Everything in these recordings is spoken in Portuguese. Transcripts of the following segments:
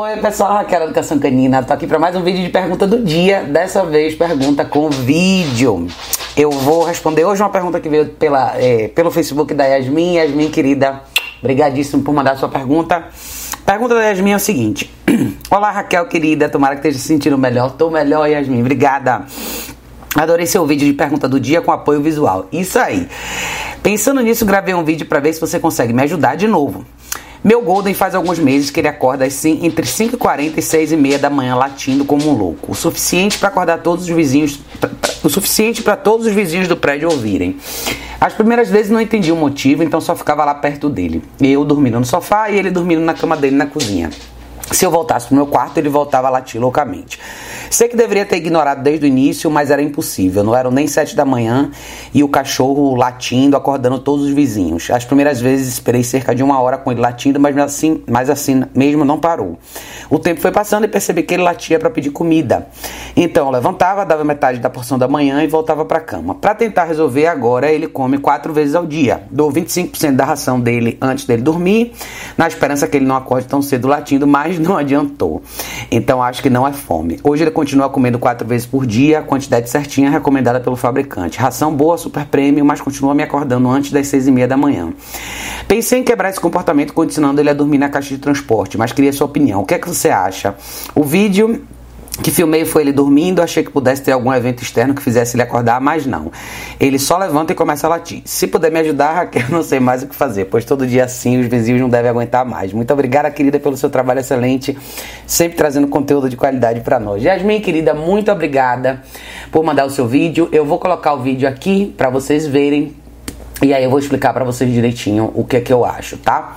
Oi pessoal, Raquel Educação Canina, tô aqui para mais um vídeo de pergunta do dia, dessa vez pergunta com vídeo. Eu vou responder hoje uma pergunta que veio pela, é, pelo Facebook da Yasmin. Yasmin, querida, brigadíssimo por mandar sua pergunta. Pergunta da Yasmin é o seguinte: Olá Raquel, querida, tomara que esteja se sentindo melhor. Tô melhor, Yasmin, obrigada. Adorei seu vídeo de pergunta do dia com apoio visual. Isso aí. Pensando nisso, gravei um vídeo para ver se você consegue me ajudar de novo. Meu Golden faz alguns meses que ele acorda assim, entre 5h40 e 6h30 da manhã latindo como um louco. O suficiente para acordar todos os vizinhos. O suficiente para todos os vizinhos do prédio ouvirem. As primeiras vezes não entendi o motivo, então só ficava lá perto dele. Eu dormindo no sofá e ele dormindo na cama dele na cozinha. Se eu voltasse pro meu quarto, ele voltava a latir loucamente. Sei que deveria ter ignorado desde o início, mas era impossível. Não eram nem sete da manhã e o cachorro latindo, acordando todos os vizinhos. As primeiras vezes esperei cerca de uma hora com ele latindo, mas assim, mas assim mesmo não parou. O tempo foi passando e percebi que ele latia para pedir comida. Então eu levantava, dava metade da porção da manhã e voltava para a cama. Para tentar resolver agora, ele come quatro vezes ao dia. Dou 25% da ração dele antes dele dormir, na esperança que ele não acorde tão cedo latindo, mas não adiantou. Então acho que não é fome. Hoje ele continua comendo quatro vezes por dia, a quantidade certinha recomendada pelo fabricante. Ração boa, super prêmio, mas continua me acordando antes das seis e meia da manhã. Pensei em quebrar esse comportamento condicionando ele a dormir na caixa de transporte, mas queria sua opinião. O que é que você acha? O vídeo que filmei foi ele dormindo, achei que pudesse ter algum evento externo que fizesse ele acordar, mas não. Ele só levanta e começa a latir. Se puder me ajudar, Raquel, não sei mais o que fazer, pois todo dia assim os vizinhos não devem aguentar mais. Muito obrigada, querida, pelo seu trabalho excelente, sempre trazendo conteúdo de qualidade para nós. Yasmin, querida, muito obrigada por mandar o seu vídeo. Eu vou colocar o vídeo aqui para vocês verem e aí eu vou explicar para vocês direitinho o que é que eu acho, tá?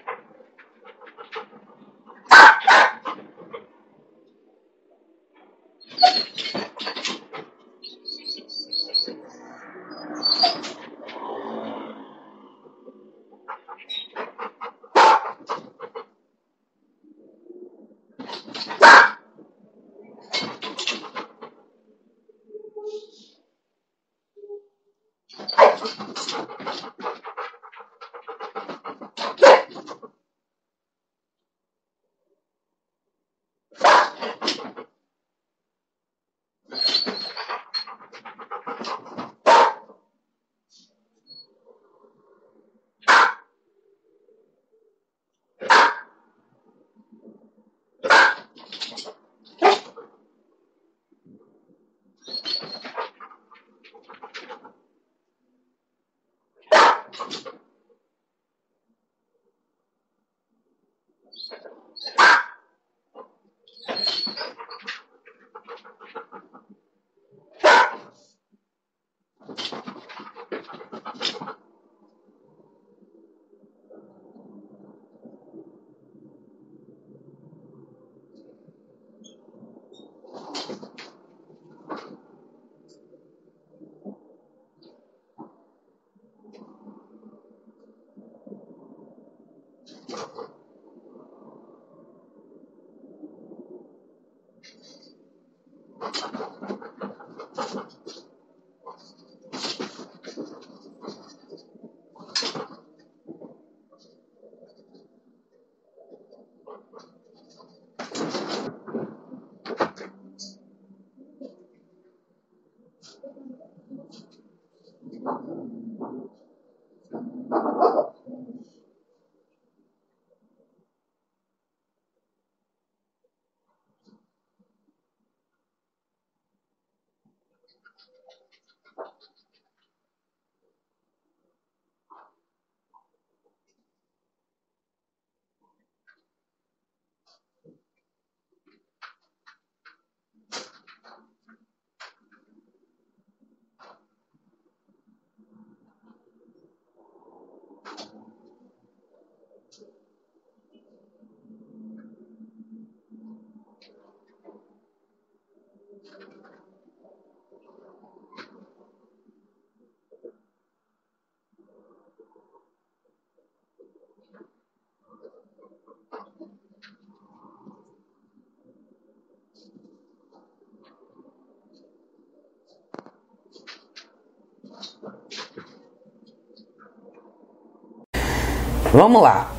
Vamos lá.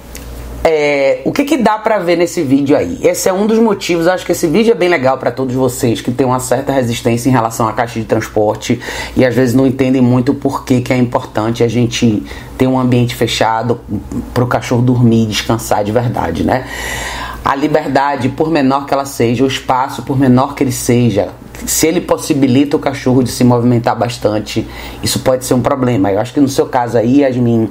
É, o que, que dá para ver nesse vídeo aí? Esse é um dos motivos, acho que esse vídeo é bem legal para todos vocês que têm uma certa resistência em relação à caixa de transporte e às vezes não entendem muito por que, que é importante a gente ter um ambiente fechado para o cachorro dormir descansar de verdade, né? A liberdade, por menor que ela seja, o espaço, por menor que ele seja, se ele possibilita o cachorro de se movimentar bastante, isso pode ser um problema. Eu acho que no seu caso aí, Yasmin,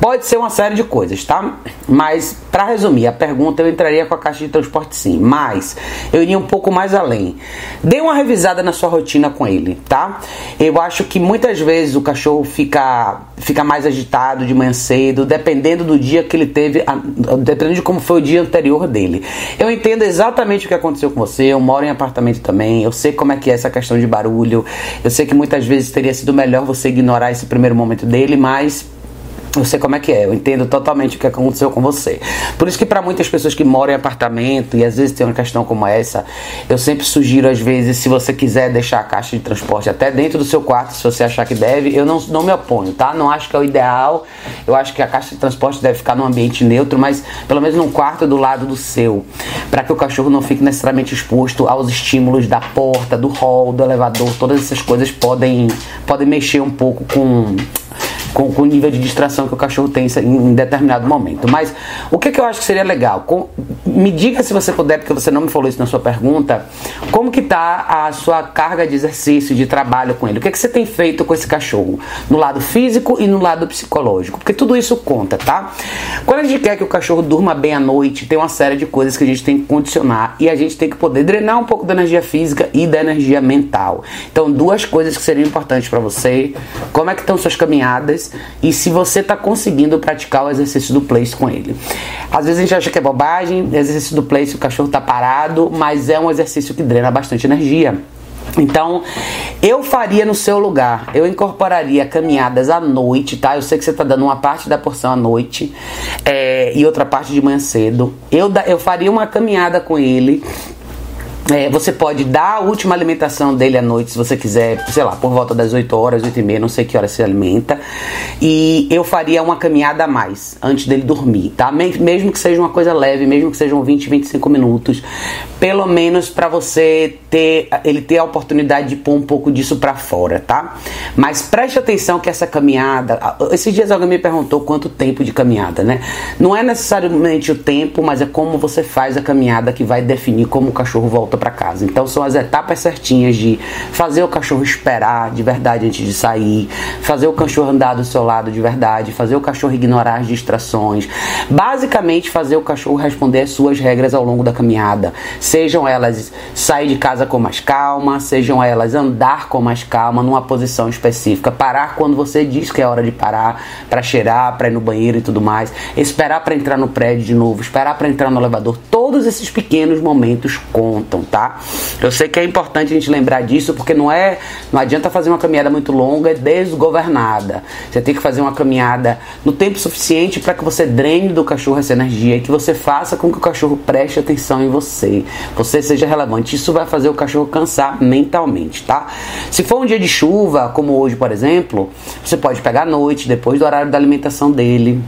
pode ser uma série de coisas, tá? Mas, para resumir, a pergunta eu entraria com a caixa de transporte sim, mas eu iria um pouco mais além. Dê uma revisada na sua rotina com ele, tá? Eu acho que muitas vezes o cachorro fica, fica mais agitado de manhã cedo, dependendo do dia que ele teve, dependendo de como foi o dia anterior dele. Eu entendo exatamente o que aconteceu com você, eu moro em apartamento também, eu sei como é que é essa questão de barulho. Eu sei que muitas vezes teria sido melhor você ignorar esse primeiro momento dele, mas eu sei como é que é, eu entendo totalmente o que aconteceu com você. Por isso que para muitas pessoas que moram em apartamento e às vezes tem uma questão como essa, eu sempre sugiro às vezes, se você quiser deixar a caixa de transporte até dentro do seu quarto, se você achar que deve, eu não, não me oponho, tá? Não acho que é o ideal. Eu acho que a caixa de transporte deve ficar num ambiente neutro, mas pelo menos num quarto do lado do seu, para que o cachorro não fique necessariamente exposto aos estímulos da porta, do hall, do elevador. Todas essas coisas podem podem mexer um pouco com com, com, o nível de distração que o cachorro tem em, em determinado momento. Mas o que, que eu acho que seria legal? Com, me diga se você puder, porque você não me falou isso na sua pergunta, como que tá a sua carga de exercício, de trabalho com ele? O que, que você tem feito com esse cachorro? No lado físico e no lado psicológico, porque tudo isso conta, tá? Quando a gente quer que o cachorro durma bem à noite, tem uma série de coisas que a gente tem que condicionar e a gente tem que poder drenar um pouco da energia física e da energia mental. Então, duas coisas que seriam importantes para você: como é que estão suas caminhadas? E se você está conseguindo praticar o exercício do place com ele. Às vezes a gente acha que é bobagem, exercício do place o cachorro está parado, mas é um exercício que drena bastante energia. Então, eu faria no seu lugar, eu incorporaria caminhadas à noite, tá? Eu sei que você está dando uma parte da porção à noite é, e outra parte de manhã cedo. Eu, eu faria uma caminhada com ele É, você pode dar a última alimentação dele à noite, se você quiser, sei lá, por volta das 8 horas, 8 e meia, não sei que hora se alimenta. E eu faria uma caminhada a mais antes dele dormir, tá? Mesmo que seja uma coisa leve, mesmo que sejam 20, 25 minutos, pelo menos para você ter ele ter a oportunidade de pôr um pouco disso para fora, tá? Mas preste atenção que essa caminhada, esses dias alguém me perguntou quanto tempo de caminhada, né? Não é necessariamente o tempo, mas é como você faz a caminhada que vai definir como o cachorro volta para casa. Então são as etapas certinhas de fazer o cachorro esperar de verdade antes de sair, fazer o cachorro andar do seu lado de verdade, fazer o cachorro ignorar as distrações, basicamente fazer o cachorro responder as suas regras ao longo da caminhada, sejam elas sair de casa com mais calma, sejam elas andar com mais calma numa posição específica, parar quando você diz que é hora de parar, para cheirar, para ir no banheiro e tudo mais, esperar para entrar no prédio de novo, esperar para entrar no elevador, todos esses pequenos momentos contam, tá? Eu sei que é importante a gente lembrar disso, porque não é, não adianta fazer uma caminhada muito longa e desgovernada. Você tem que fazer uma caminhada no tempo suficiente para que você drene do cachorro essa energia e que você faça com que o cachorro preste atenção em você, você seja relevante. Isso vai fazer o cachorro cansar mentalmente, tá? Se for um dia de chuva, como hoje, por exemplo, você pode pegar à noite, depois do horário da alimentação dele,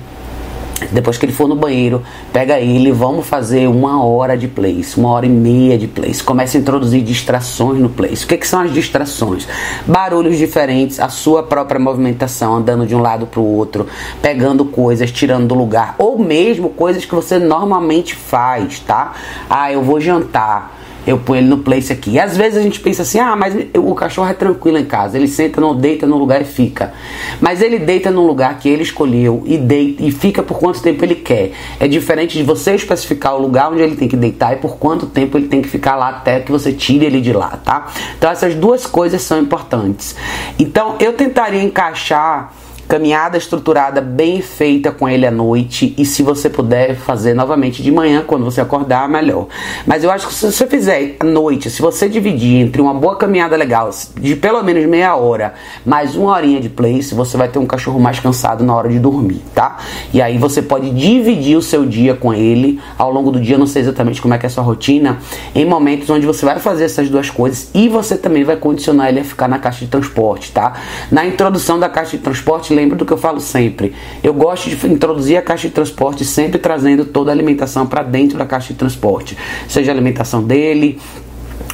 depois que ele for no banheiro, pega ele, vamos fazer uma hora de place, uma hora e meia de place. Começa a introduzir distrações no place. O que, que são as distrações? Barulhos diferentes, a sua própria movimentação, andando de um lado para o outro, pegando coisas, tirando do lugar, ou mesmo coisas que você normalmente faz, tá? Ah, eu vou jantar eu ponho ele no place aqui. E às vezes a gente pensa assim: ah, mas o cachorro é tranquilo em casa, ele senta, não deita no lugar e fica. Mas ele deita num lugar que ele escolheu e deita e fica por quanto tempo ele quer. É diferente de você especificar o lugar onde ele tem que deitar e por quanto tempo ele tem que ficar lá até que você tire ele de lá, tá? Então essas duas coisas são importantes. Então eu tentaria encaixar caminhada estruturada bem feita com ele à noite e se você puder fazer novamente de manhã quando você acordar melhor. Mas eu acho que se você fizer à noite, se você dividir entre uma boa caminhada legal de pelo menos meia hora mais uma horinha de place, você vai ter um cachorro mais cansado na hora de dormir, tá? E aí você pode dividir o seu dia com ele ao longo do dia, não sei exatamente como é que é a sua rotina, em momentos onde você vai fazer essas duas coisas e você também vai condicionar ele a ficar na caixa de transporte, tá? Na introdução da caixa de transporte, lembra do que eu falo sempre. Eu gosto de introduzir a caixa de transporte sempre trazendo toda a alimentação para dentro da caixa de transporte, seja a alimentação dele,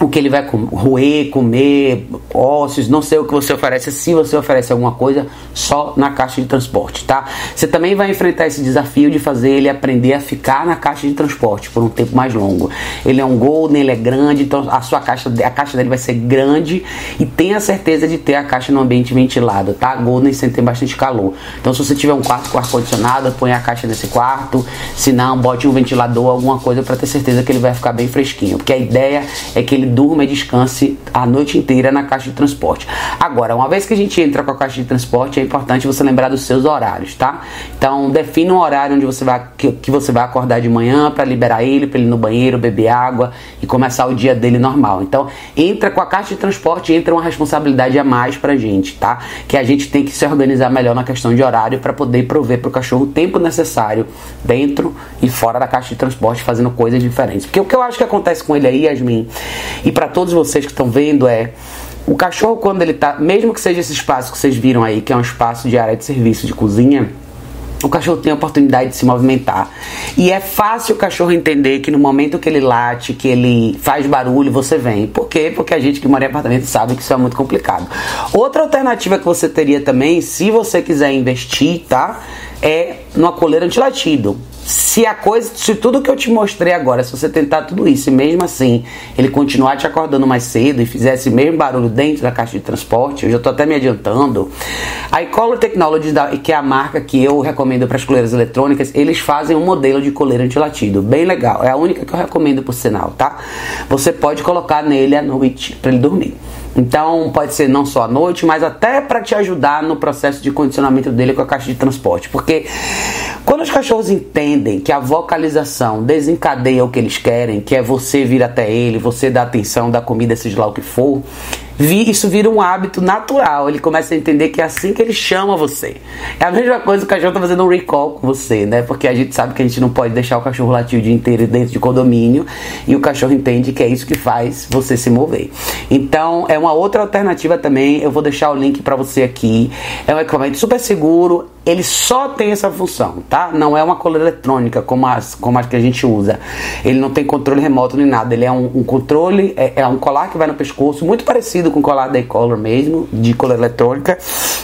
o que ele vai roer, comer, ossos, não sei o que você oferece, se você oferece alguma coisa só na caixa de transporte, tá? Você também vai enfrentar esse desafio de fazer ele aprender a ficar na caixa de transporte por um tempo mais longo. Ele é um golden, ele é grande, então a sua caixa, a caixa dele vai ser grande e tenha certeza de ter a caixa no ambiente ventilado, tá? Golden sem ter bastante calor. Então se você tiver um quarto com ar condicionado, põe a caixa nesse quarto, se não, bote um ventilador, alguma coisa para ter certeza que ele vai ficar bem fresquinho, porque a ideia é que ele durma e descanse a noite inteira na caixa de transporte. Agora, uma vez que a gente entra com a caixa de transporte, é importante você lembrar dos seus horários, tá? Então, defina um horário onde você vai que, que você vai acordar de manhã para liberar ele, para ele ir no banheiro, beber água e começar o dia dele normal. Então, entra com a caixa de transporte, entra uma responsabilidade a mais pra gente, tá? Que a gente tem que se organizar melhor na questão de horário para poder prover para o cachorro o tempo necessário dentro e fora da caixa de transporte, fazendo coisas diferentes. Porque o que eu acho que acontece com ele aí, Yasmin, e para todos vocês que estão vendo é o cachorro quando ele tá, mesmo que seja esse espaço que vocês viram aí, que é um espaço de área de serviço de cozinha, o cachorro tem a oportunidade de se movimentar. E é fácil o cachorro entender que no momento que ele late, que ele faz barulho, você vem. Por quê? Porque a gente que mora em apartamento sabe que isso é muito complicado. Outra alternativa que você teria também, se você quiser investir, tá? É numa coleira antilatido. Se a coisa, se tudo que eu te mostrei agora, se você tentar tudo isso e mesmo assim ele continuar te acordando mais cedo e fizesse mesmo barulho dentro da caixa de transporte, eu já estou até me adiantando. A Ecolor Technologies, que é a marca que eu recomendo para as coleiras eletrônicas, eles fazem um modelo de coleira antilatido, bem legal. É a única que eu recomendo por sinal, tá? Você pode colocar nele à noite para ele dormir. Então pode ser não só à noite, mas até para te ajudar no processo de condicionamento dele com a caixa de transporte. Porque quando os cachorros entendem que a vocalização desencadeia o que eles querem, que é você vir até ele, você dar atenção, dar comida, seja lá o que for, isso vira um hábito natural. Ele começa a entender que é assim que ele chama você. É a mesma coisa o cachorro tá fazendo um recall com você, né? Porque a gente sabe que a gente não pode deixar o cachorro latir o dia inteiro dentro de condomínio e o cachorro entende que é isso que faz você se mover. Então, é uma outra alternativa também. Eu vou deixar o link para você aqui. É um equipamento super seguro ele só tem essa função, tá? Não é uma coleira eletrônica como as, como as que a gente usa. Ele não tem controle remoto nem nada. Ele é um, um controle, é, é, um colar que vai no pescoço, muito parecido com o colar da e-collar mesmo, de coleira eletrônica,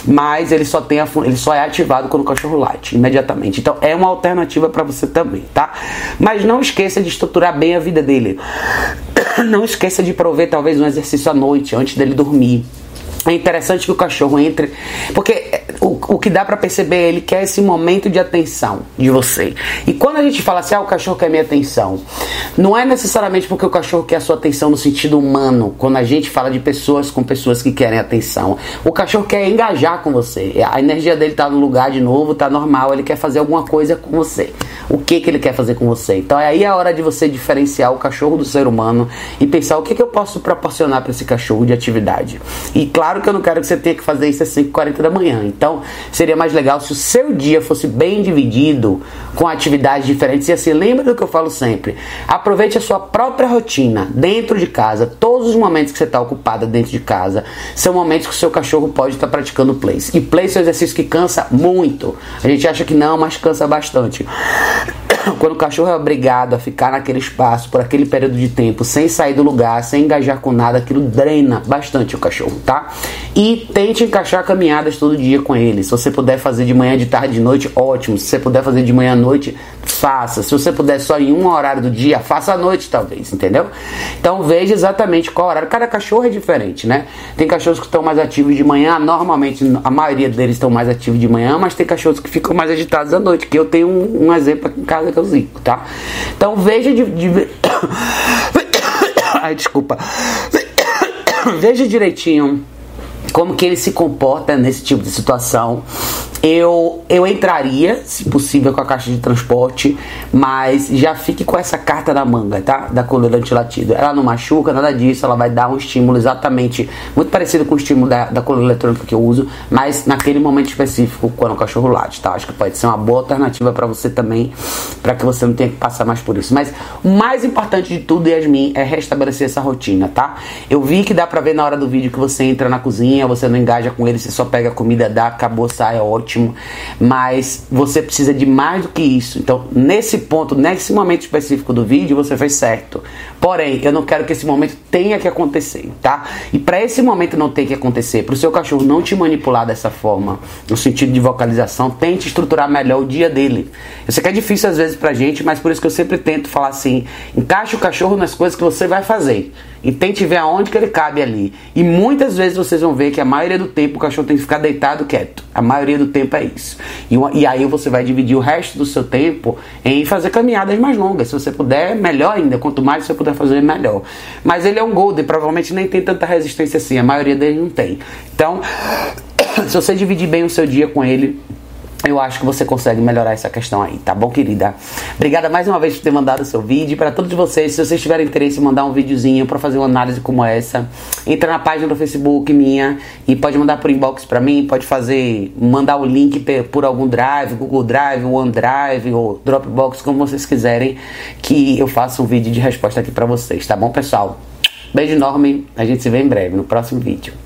mas ele só tem a, ele só é ativado quando o cachorro late, imediatamente. Então é uma alternativa para você também, tá? Mas não esqueça de estruturar bem a vida dele. Não esqueça de prover talvez um exercício à noite, antes dele dormir. É interessante que o cachorro entre, porque o, o que dá para perceber ele quer esse momento de atenção de você. E quando a gente fala assim, ah, o cachorro quer minha atenção, não é necessariamente porque o cachorro quer a sua atenção no sentido humano. Quando a gente fala de pessoas com pessoas que querem atenção, o cachorro quer engajar com você. A energia dele tá no lugar de novo, tá normal, ele quer fazer alguma coisa com você. O que que ele quer fazer com você? Então é aí a hora de você diferenciar o cachorro do ser humano e pensar o que que eu posso proporcionar para esse cachorro de atividade. E claro que eu não quero que você tenha que fazer isso às 5h40 da manhã. Então, seria mais legal se o seu dia fosse bem dividido com atividades diferentes. E assim, lembra do que eu falo sempre: aproveite a sua própria rotina dentro de casa. Todos os momentos que você está ocupada dentro de casa são momentos que o seu cachorro pode estar tá praticando place. E place é um exercício que cansa muito. A gente acha que não, mas cansa bastante. quando o cachorro é obrigado a ficar naquele espaço por aquele período de tempo, sem sair do lugar, sem engajar com nada, aquilo drena bastante o cachorro, tá? E tente encaixar caminhadas todo dia com ele. Se você puder fazer de manhã, de tarde, de noite, ótimo. Se você puder fazer de manhã à noite, faça. Se você puder só em um horário do dia, faça à noite, talvez, entendeu? Então veja exatamente qual horário. Cada cachorro é diferente, né? Tem cachorros que estão mais ativos de manhã, normalmente a maioria deles estão mais ativos de manhã, mas tem cachorros que ficam mais agitados à noite, que eu tenho um, um exemplo aqui em casa que eu zico, tá? Então veja de, de... Ai, desculpa. Veja direitinho como que ele se comporta nesse tipo de situação eu, eu entraria, se possível, com a caixa de transporte, mas já fique com essa carta na manga, tá? Da coleira antilatido. Ela não machuca, nada disso, ela vai dar um estímulo exatamente muito parecido com o estímulo da, da coleira eletrônica que eu uso, mas naquele momento específico, quando o cachorro late, tá? Acho que pode ser uma boa alternativa para você também, para que você não tenha que passar mais por isso. Mas o mais importante de tudo, Yasmin, é restabelecer essa rotina, tá? Eu vi que dá pra ver na hora do vídeo que você entra na cozinha, você não engaja com ele, você só pega a comida, dá, acabou, sai, é ótimo ótimo, mas você precisa de mais do que isso. Então, nesse ponto, nesse momento específico do vídeo, você fez certo. Porém, eu não quero que esse momento tenha que acontecer, tá? E para esse momento não ter que acontecer, para o seu cachorro não te manipular dessa forma, no sentido de vocalização, tente estruturar melhor o dia dele. Eu sei que é difícil às vezes pra gente, mas por isso que eu sempre tento falar assim: encaixe o cachorro nas coisas que você vai fazer e tente ver aonde que ele cabe ali. E muitas vezes vocês vão ver que a maioria do tempo o cachorro tem que ficar deitado quieto. A maioria do tempo é isso. E, e aí você vai dividir o resto do seu tempo em fazer caminhadas mais longas. Se você puder, melhor ainda. Quanto mais você puder fazer, melhor. Mas ele é um Golden, provavelmente nem tem tanta resistência assim. A maioria dele não tem. Então, se você dividir bem o seu dia com ele, eu acho que você consegue melhorar essa questão aí, tá bom, querida? Obrigada mais uma vez por ter mandado o seu vídeo. Para todos vocês, se vocês tiverem interesse em mandar um videozinho para fazer uma análise como essa, entra na página do Facebook minha e pode mandar por inbox para mim, pode fazer, mandar o link por algum drive, Google Drive, OneDrive ou Dropbox, como vocês quiserem, que eu faça um vídeo de resposta aqui para vocês, tá bom, pessoal? Beijo enorme, a gente se vê em breve no próximo vídeo.